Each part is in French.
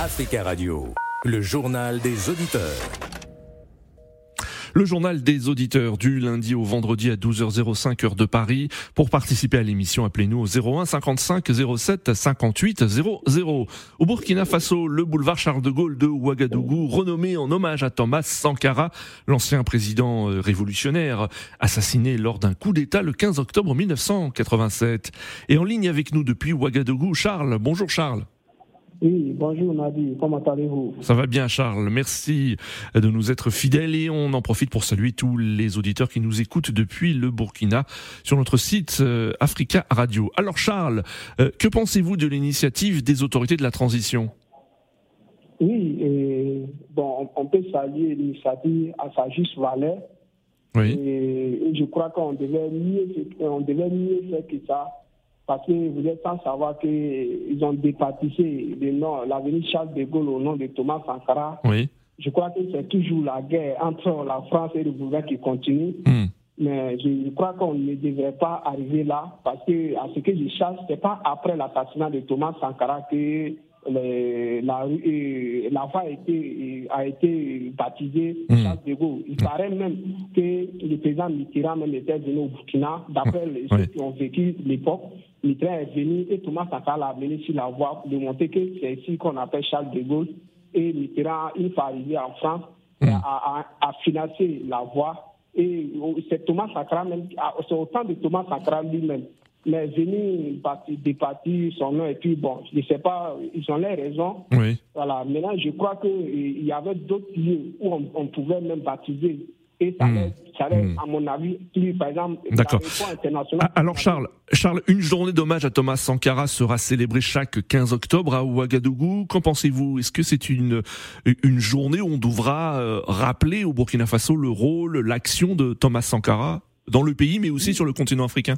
Africa Radio, le journal des auditeurs. Le journal des auditeurs du lundi au vendredi à 12h05 heure de Paris. Pour participer à l'émission, appelez-nous au 01 55 07 58 00. Au Burkina Faso, le boulevard Charles de Gaulle de Ouagadougou, renommé en hommage à Thomas Sankara, l'ancien président euh, révolutionnaire, assassiné lors d'un coup d'État le 15 octobre 1987. Et en ligne avec nous depuis Ouagadougou, Charles. Bonjour Charles. Oui, bonjour Nadi, comment allez-vous? Ça va bien Charles, merci de nous être fidèles et on en profite pour saluer tous les auditeurs qui nous écoutent depuis le Burkina sur notre site euh, Africa Radio. Alors Charles, euh, que pensez-vous de l'initiative des autorités de la transition? Oui, et, bon, on peut saluer l'initiative à sa juste valeur. Oui. Et, je crois qu'on devait mieux, on devait mieux faire que ça parce que vous êtes sans savoir qu'ils ont dépatissé le nom, l'avenue Charles de Gaulle au nom de Thomas Sankara. Oui. Je crois que c'est toujours la guerre entre la France et le gouvernement qui continue. Hmm. Mais je crois qu'on ne devrait pas arriver là, parce que à ce que je cherche, c'est pas après l'assassinat de Thomas Sankara que les, la, euh, la voie a été, a été baptisée. Charles de Gaulle. Il paraît même que le président Mitterrand même était venu au Burkina, d'après les- Oui. ceux qui ont vécu l'époque. Mitterrand est venu et Thomas Sankara l'a amené sur la voie pour démontrer que c'est ici qu'on appelle Charles de Gaulle. Et Mitterrand, une fois arrivé en France, a, a- a financé la voie. Et c'est Thomas Sankara même, c'est autant de Thomas Sankara lui-même. Mais venu parti- départir son nom et puis bon, je ne sais pas, ils ont les raisons. Oui. Voilà. Maintenant, je crois qu'il y avait d'autres lieux où on, on pouvait même baptiser. Et ça Hmm. allait, ça allait, Hmm. à mon avis, plus, par exemple, D'accord. Ah, Alors Charles, Charles, une journée d'hommage à Thomas Sankara sera célébrée chaque 15 octobre à Ouagadougou. Qu'en pensez-vous? Est-ce que c'est une une journée où on devra euh, rappeler au Burkina Faso le rôle, l'action de Thomas Sankara dans le pays, mais aussi sur le continent africain?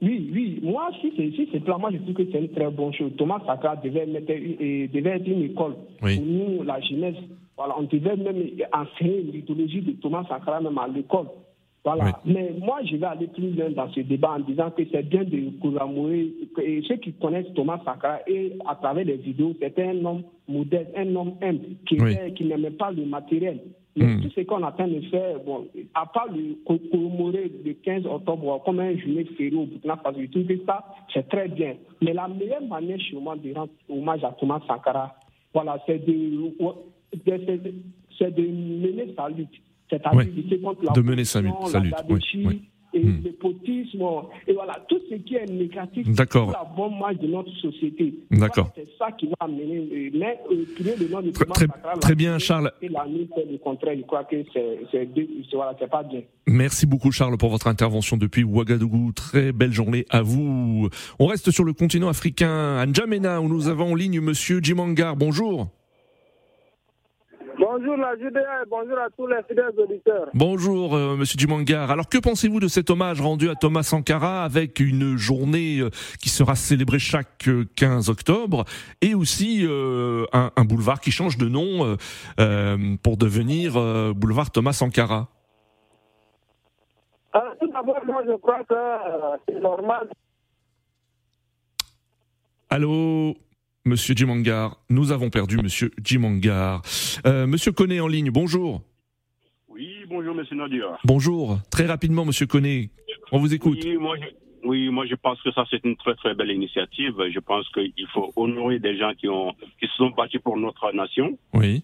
Oui, oui. Moi, si c'est si c'est moi, je trouve que c'est une très bonne chose. Thomas Sankara devait, mettre, euh, devait être une école Oui. pour nous, la jeunesse. Voilà, on devait même enseigner l'idéologie de Thomas Sankara même à l'école. Voilà. Mais moi, je vais aller plus loin dans ce débat en disant que c'est bien de commémorer. Et ceux qui connaissent Thomas Sankara et à travers les vidéos, c'était un homme modeste, un homme humble, qui, Oui. était- qui n'aimait pas le matériel. Mais Hmm. tout ce qu'on train de faire, bon, à part le co- commémorer le 15 octobre comme un journée férié au Burkina Faso, je trouve que ça, c'est très bien. Mais la meilleure manière chez moi de rendre hommage à Thomas Sankara, voilà, c'est de, de- c'est de mener sa lutte. C'est-à-dire Oui. de lutter contre la De mener sa lutte, sa la lutte, oui, gabégie oui. Et Hmm. le potisme, et voilà, tout ce qui est négatif D'accord. pour la bonne marche de notre société. D'accord. C'est ça qui va amener, euh, mais euh, le nom de Très- très- bien, Charles. Et la nuit fait le contraire, je crois que c'est c'est deux- c'est- voilà, c'est pas bien. Merci beaucoup Charles pour votre intervention depuis Ouagadougou. Très belle journée à vous. On reste sur le continent africain, à N'Djamena, où nous avons en ligne Monsieur Jimangar. Bonjour. Bonjour la Judée et bonjour à tous les fidèles auditeurs. Bonjour euh, Monsieur Dumangar. Alors que pensez-vous de cet hommage rendu à Thomas Sankara avec une journée euh, qui sera célébrée chaque euh, 15 octobre et aussi euh, un, un boulevard qui change de nom euh, euh, pour devenir euh, boulevard Thomas Sankara? Alors, tout d'abord, moi je crois que euh, c'est normal. Allô? Monsieur Jimangar, nous avons perdu Monsieur Jimangar. Euh, Monsieur Koné en ligne, bonjour. Oui, bonjour, monsieur Nadia. Bonjour. Très rapidement Monsieur Koné, on vous écoute. Oui, moi, je, oui, moi, je pense que ça, c'est une très, très belle initiative. Je pense qu'il faut honorer des gens qui, ont, qui se sont battus pour notre nation. Oui.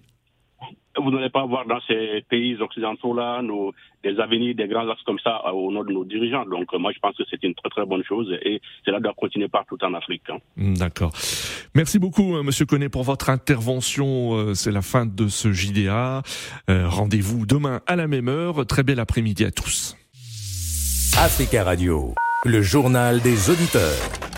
Vous n'allez pas voir dans ces pays occidentaux-là nos, des avenirs, des grands axes comme ça euh, au nom de nos dirigeants. Donc, euh, moi, je pense que c'est une très, très bonne chose et cela doit continuer partout en Afrique. hein. Hmm, D'accord. Merci beaucoup, hein, Monsieur Connet, pour votre intervention. C'est la fin de ce JDA. Euh, Rendez-vous demain à la même heure. Très bel après-midi à tous. Africa Radio, le journal des auditeurs.